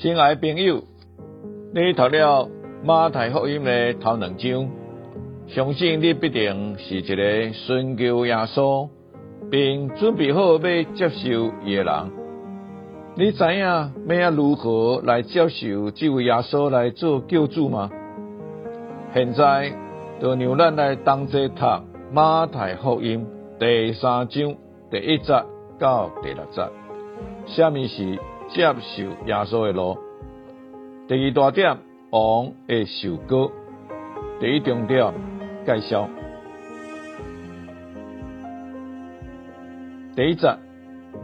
亲爱的朋友，你读了马太福音的头两章，相信你必定是一个寻求耶稣，并准备好要接受伊的人。你知影要如何来接受这位耶稣来做救主吗？现在就让咱来同齐读马太福音第三章第一节到第六节，下面是。接受耶稣的路。第二大点，王的受歌。第一重点，介绍。第一节，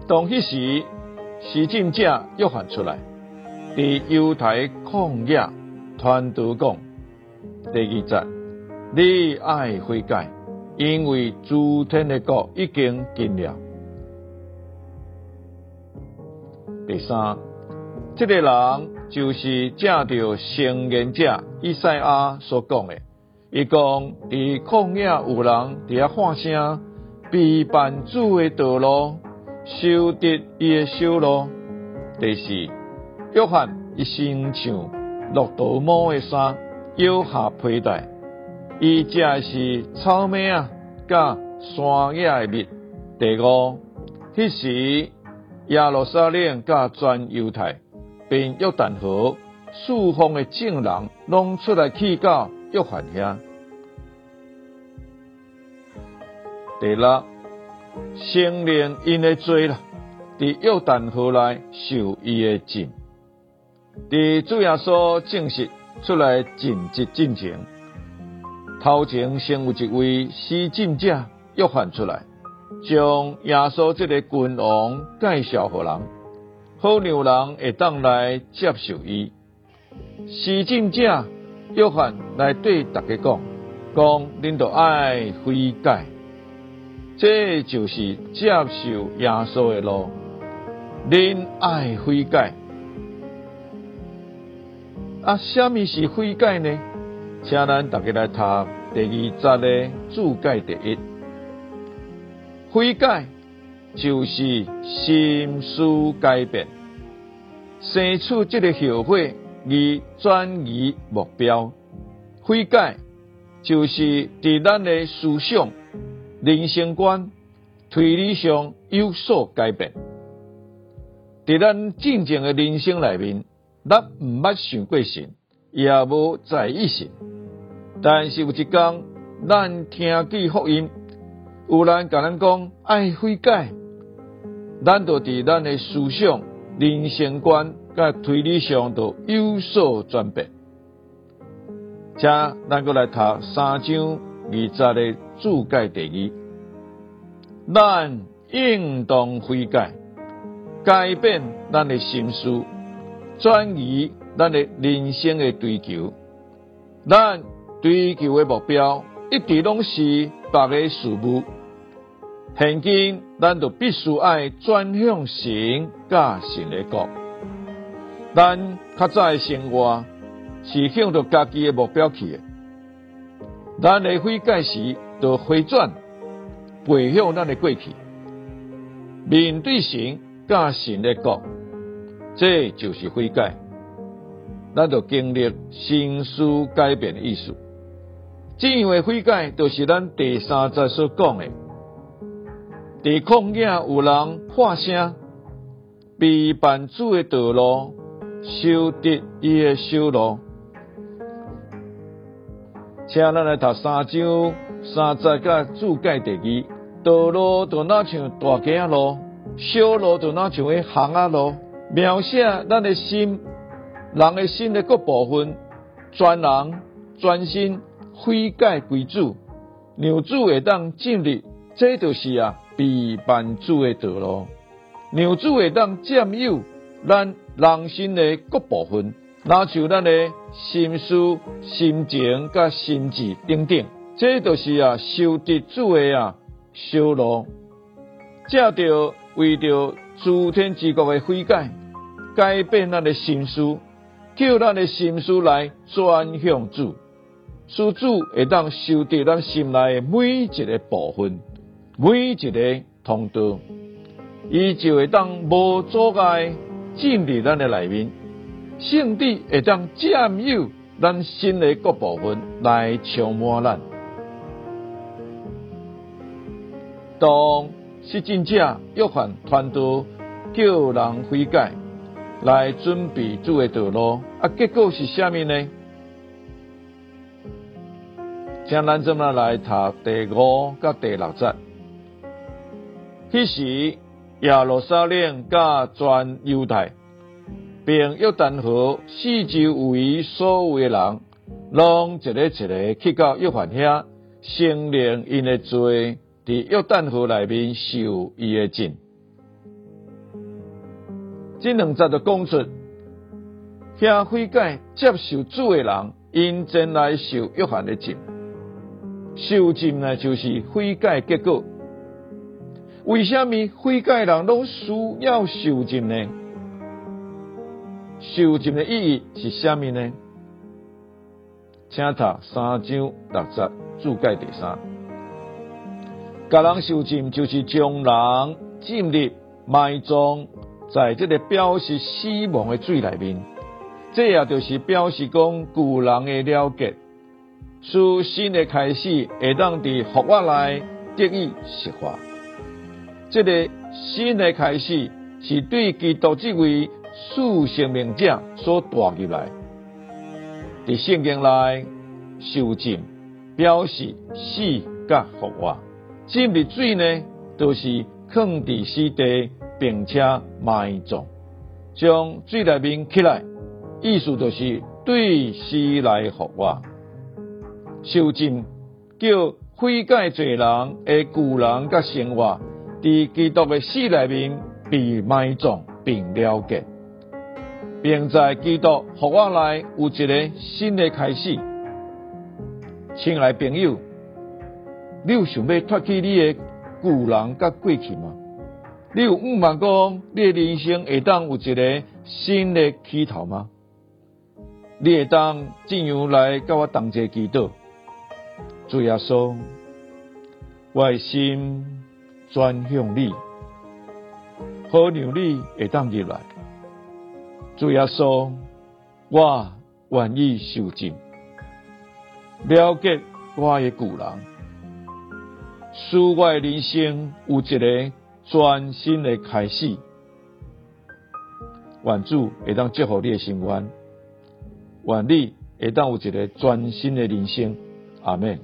当迄时，施浸者约翰出来，伫犹太旷野传道讲。第二节，你爱悔改，因为诸天的国已经近了。第三，这个人就是正着圣言者以赛亚所讲的，伊讲伫旷野有人伫遐喊声，被绊主的道路，修得伊的修路。第四，约翰一身像骆驼毛的衫，腰下佩戴，伊正是草莓啊，甲山野的蜜。第五，迄时。耶路撒冷甲全犹太，并约旦河四方的证人，拢出来去到约翰遐。第六，圣灵因的罪啦，伫约旦河内受伊的浸。伫主耶稣正式出来尽职进前，头前先有一位施浸者约翰出来。将耶稣这个君王介绍给人，好让人会当来接受伊。施浸者约翰来对大家讲：讲恁都爱悔改，这就是接受耶稣的路。恁爱悔改，啊，什么是悔改呢？请咱大家来读第二节的注解第一。悔改就是心思改变，生出这个后悔而转移目标。悔改就是伫咱的思想、人生观、推理上有所改变。伫咱正常的人生内面，咱毋捌想过神，也无在意神，但是有一天，咱听见福音。有人甲咱讲爱悔改，咱就伫咱的思想、人生观、甲推理上都有所转变。请咱过来读三章二十的注解第二，咱应当悔改，改变咱的心思，转移咱的人生的追求。咱追求的目标一直拢是别个事物。现今，咱就必须爱转向神，甲神的国。咱较早的生活是向着家己的目标去的。咱的悔改时，就回转背向咱的过去，面对神，甲神的国，这就是悔改。咱就经历心思改变的意思。这样的悔改，就是咱第三节所讲的。伫旷野有人喊声，被办主的道路，修得伊的修路。请咱来读三章三十甲注解第二。道路就那像大街啊路，小路就那像个巷啊路，描写咱的心，人的心的各部分，专人专心悔改归主，让主会当进入，这就是啊，被办主的道路，让主会当占有咱人心的各部分，那像咱的心思、心情、甲心智等等，这就是啊，修得主的啊。修路，借着为着诸天之国的悔改，改变咱的心思，叫咱的心思来转向主，使主会当修得咱心内每一个部分，每一个通道，伊就会当无阻碍进入咱的内面，圣地会当占有咱心的各部分来充满咱。当是真者约翰传道叫人悔改，来准备主的道路，啊，结果是虾米呢？请咱怎么来读第五甲第六节？迄时亚罗撒冷甲全犹太，并约旦河四周围所有诶人，拢一个一个去到约翰遐，承认因的罪。伫约旦河内面受伊的浸，这两节就讲出，遐悔改接受主的人，因真来受约翰的浸。受浸呢，就是悔改结果。为什么悔改人拢需要受浸呢？受浸的意义是虾米呢？请读三章六节注解第三。甲人受浸，就是将人浸入埋葬在这个表示死亡的水里面。这也就是表示讲古人的了结，使新的开始会当伫复活内得以实化。这个新的开始是对基督这位属生命者所带入来。伫圣经内受浸，表示死甲复活。浸入水呢，都是放伫死地，并且埋葬，将水内面起来，意思就是对死来复活。受浸叫悔改罪人诶旧人甲生活，伫基督的死内面被埋葬并了结，并在基督复活内有一个新的开始。亲爱朋友。你有想要脱去你的旧人甲过去吗？你有毋茫讲你的人生会当有一个新的起头吗？你会当怎样来甲我同齐祈祷？主耶稣，我的心转向你，好让你会当入来。主耶稣，我愿意受尽，了解我的旧人。使我人生有一个全新的开始，愿主会当祝福你的心愿，愿你会当有一个全新的人生，阿门。